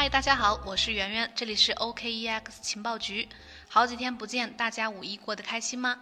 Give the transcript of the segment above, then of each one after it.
嗨，大家好，我是圆圆，这里是 OKEX 情报局。好几天不见，大家五一过得开心吗？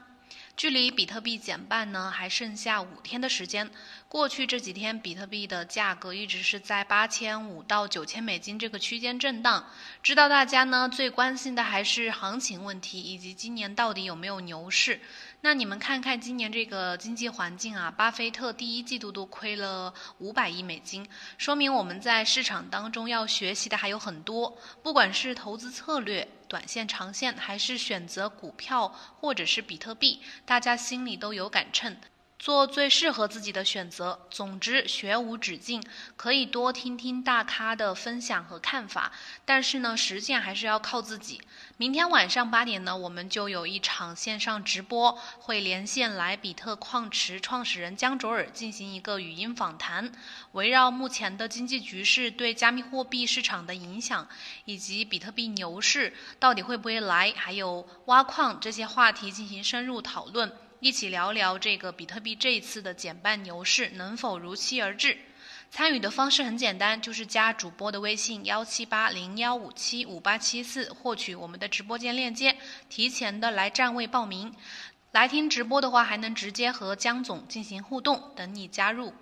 距离比特币减半呢，还剩下五天的时间。过去这几天，比特币的价格一直是在八千五到九千美金这个区间震荡。知道大家呢最关心的还是行情问题，以及今年到底有没有牛市。那你们看看今年这个经济环境啊，巴菲特第一季度都亏了五百亿美金，说明我们在市场当中要学习的还有很多，不管是投资策略。短线、长线，还是选择股票或者是比特币，大家心里都有杆秤。做最适合自己的选择。总之，学无止境，可以多听听大咖的分享和看法，但是呢，实践还是要靠自己。明天晚上八点呢，我们就有一场线上直播，会连线来比特矿池创始人江卓尔进行一个语音访谈，围绕目前的经济局势对加密货币市场的影响，以及比特币牛市到底会不会来，还有挖矿这些话题进行深入讨论。一起聊聊这个比特币这一次的减半牛市能否如期而至？参与的方式很简单，就是加主播的微信幺七八零幺五七五八七四，获取我们的直播间链接，提前的来占位报名。来听直播的话，还能直接和江总进行互动，等你加入。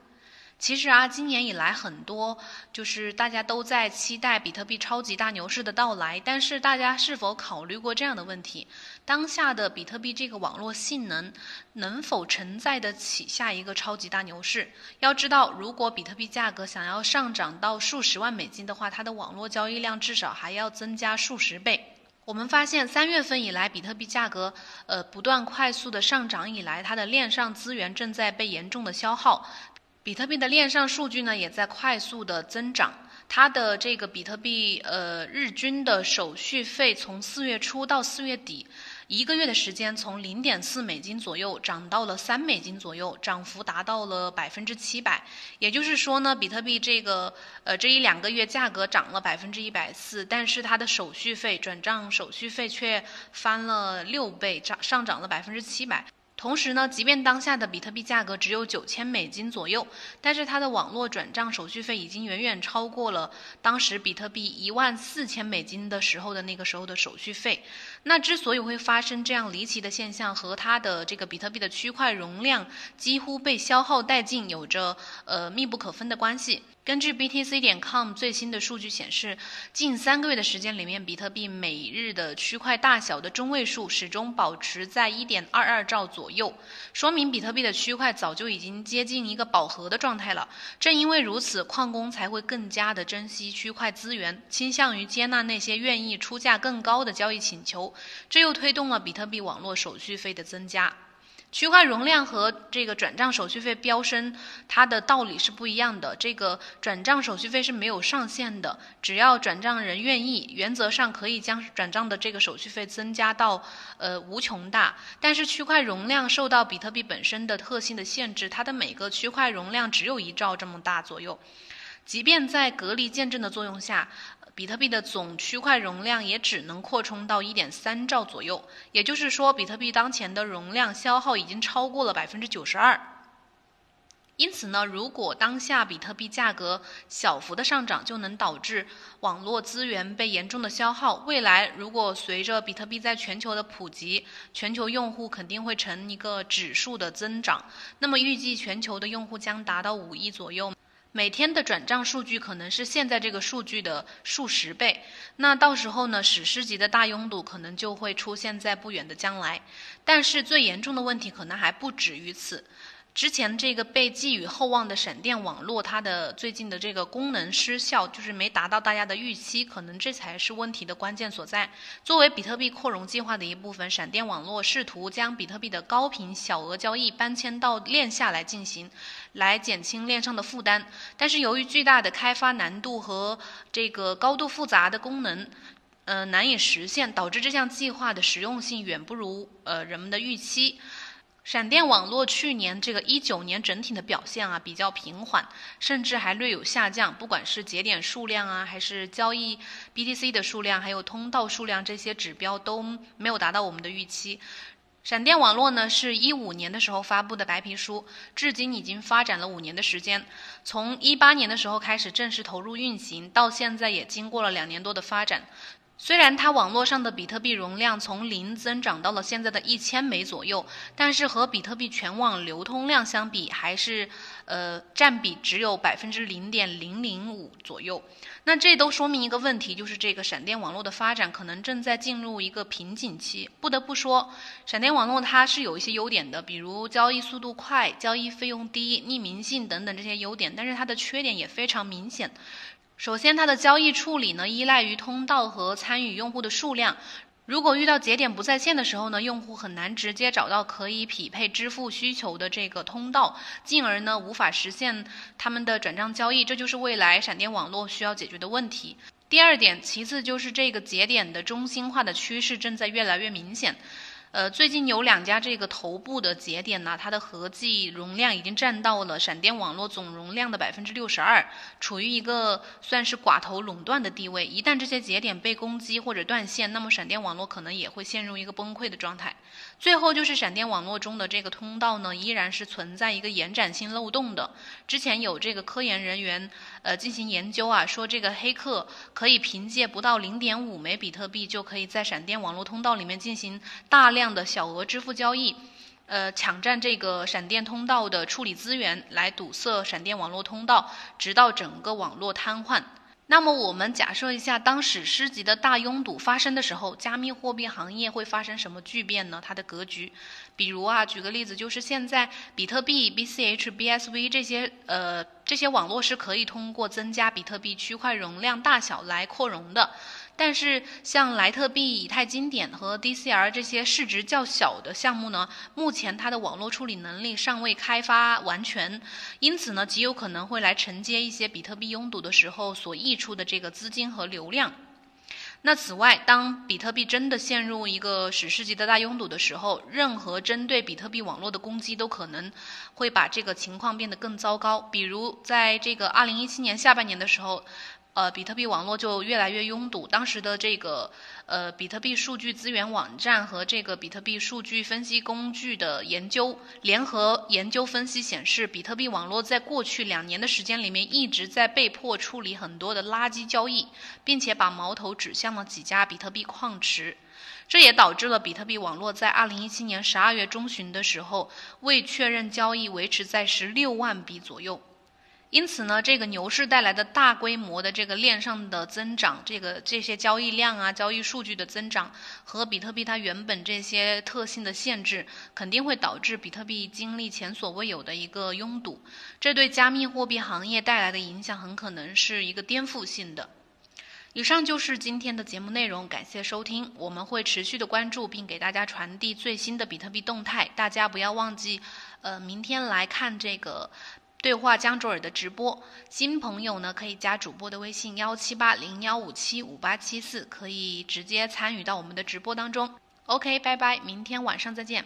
其实啊，今年以来很多就是大家都在期待比特币超级大牛市的到来，但是大家是否考虑过这样的问题？当下的比特币这个网络性能能否承载得起下一个超级大牛市？要知道，如果比特币价格想要上涨到数十万美金的话，它的网络交易量至少还要增加数十倍。我们发现，三月份以来，比特币价格呃不断快速的上涨以来，它的链上资源正在被严重的消耗。比特币的链上数据呢，也在快速的增长。它的这个比特币呃日均的手续费，从四月初到四月底，一个月的时间，从零点四美金左右涨到了三美金左右，涨幅达到了百分之七百。也就是说呢，比特币这个呃这一两个月价格涨了百分之一百四，但是它的手续费转账手续费却翻了六倍，涨上涨了百分之七百。同时呢，即便当下的比特币价格只有九千美金左右，但是它的网络转账手续费已经远远超过了当时比特币一万四千美金的时候的那个时候的手续费。那之所以会发生这样离奇的现象，和它的这个比特币的区块容量几乎被消耗殆尽有着呃密不可分的关系。根据 BTC 点 com 最新的数据显示，近三个月的时间里面，比特币每日的区块大小的中位数始终保持在1.22兆左右，说明比特币的区块早就已经接近一个饱和的状态了。正因为如此，矿工才会更加的珍惜区块资源，倾向于接纳那些愿意出价更高的交易请求，这又推动了比特币网络手续费的增加。区块容量和这个转账手续费飙升，它的道理是不一样的。这个转账手续费是没有上限的，只要转账人愿意，原则上可以将转账的这个手续费增加到呃无穷大。但是区块容量受到比特币本身的特性的限制，它的每个区块容量只有一兆这么大左右。即便在隔离见证的作用下。比特币的总区块容量也只能扩充到一点三兆左右，也就是说，比特币当前的容量消耗已经超过了百分之九十二。因此呢，如果当下比特币价格小幅的上涨，就能导致网络资源被严重的消耗。未来如果随着比特币在全球的普及，全球用户肯定会呈一个指数的增长，那么预计全球的用户将达到五亿左右。每天的转账数据可能是现在这个数据的数十倍，那到时候呢，史诗级的大拥堵可能就会出现在不远的将来。但是最严重的问题可能还不止于此。之前这个被寄予厚望的闪电网络，它的最近的这个功能失效，就是没达到大家的预期，可能这才是问题的关键所在。作为比特币扩容计划的一部分，闪电网络试图将比特币的高频小额交易搬迁到链下来进行，来减轻链上的负担。但是由于巨大的开发难度和这个高度复杂的功能，呃，难以实现，导致这项计划的实用性远不如呃人们的预期。闪电网络去年这个一九年整体的表现啊比较平缓，甚至还略有下降。不管是节点数量啊，还是交易 BTC 的数量，还有通道数量这些指标都没有达到我们的预期。闪电网络呢，是一五年的时候发布的白皮书，至今已经发展了五年的时间。从一八年的时候开始正式投入运行，到现在也经过了两年多的发展。虽然它网络上的比特币容量从零增长到了现在的一千枚左右，但是和比特币全网流通量相比，还是呃占比只有百分之零点零零五左右。那这都说明一个问题，就是这个闪电网络的发展可能正在进入一个瓶颈期。不得不说，闪电网络它是有一些优点的，比如交易速度快、交易费用低、匿名性等等这些优点，但是它的缺点也非常明显。首先，它的交易处理呢依赖于通道和参与用户的数量。如果遇到节点不在线的时候呢，用户很难直接找到可以匹配支付需求的这个通道，进而呢无法实现他们的转账交易。这就是未来闪电网络需要解决的问题。第二点，其次就是这个节点的中心化的趋势正在越来越明显。呃，最近有两家这个头部的节点呢，它的合计容量已经占到了闪电网络总容量的百分之六十二，处于一个算是寡头垄断的地位。一旦这些节点被攻击或者断线，那么闪电网络可能也会陷入一个崩溃的状态。最后就是闪电网络中的这个通道呢，依然是存在一个延展性漏洞的。之前有这个科研人员呃进行研究啊，说这个黑客可以凭借不到零点五枚比特币，就可以在闪电网络通道里面进行大量这样的小额支付交易，呃，抢占这个闪电通道的处理资源，来堵塞闪电网络通道，直到整个网络瘫痪。那么我们假设一下，当史诗级的大拥堵发生的时候，加密货币行业会发生什么巨变呢？它的格局，比如啊，举个例子，就是现在比特币、BCH、BSV 这些呃这些网络是可以通过增加比特币区块容量大小来扩容的。但是，像莱特币、以太经典和 DCR 这些市值较小的项目呢，目前它的网络处理能力尚未开发完全，因此呢，极有可能会来承接一些比特币拥堵的时候所溢出的这个资金和流量。那此外，当比特币真的陷入一个史诗级的大拥堵的时候，任何针对比特币网络的攻击都可能会把这个情况变得更糟糕。比如，在这个2017年下半年的时候。呃，比特币网络就越来越拥堵。当时的这个呃，比特币数据资源网站和这个比特币数据分析工具的研究联合研究分析显示，比特币网络在过去两年的时间里面一直在被迫处理很多的垃圾交易，并且把矛头指向了几家比特币矿池。这也导致了比特币网络在二零一七年十二月中旬的时候，未确认交易维持在十六万笔左右。因此呢，这个牛市带来的大规模的这个链上的增长，这个这些交易量啊、交易数据的增长，和比特币它原本这些特性的限制，肯定会导致比特币经历前所未有的一个拥堵。这对加密货币行业带来的影响，很可能是一个颠覆性的。以上就是今天的节目内容，感谢收听。我们会持续的关注，并给大家传递最新的比特币动态。大家不要忘记，呃，明天来看这个。对话江卓尔的直播，新朋友呢可以加主播的微信幺七八零幺五七五八七四，可以直接参与到我们的直播当中。OK，拜拜，明天晚上再见。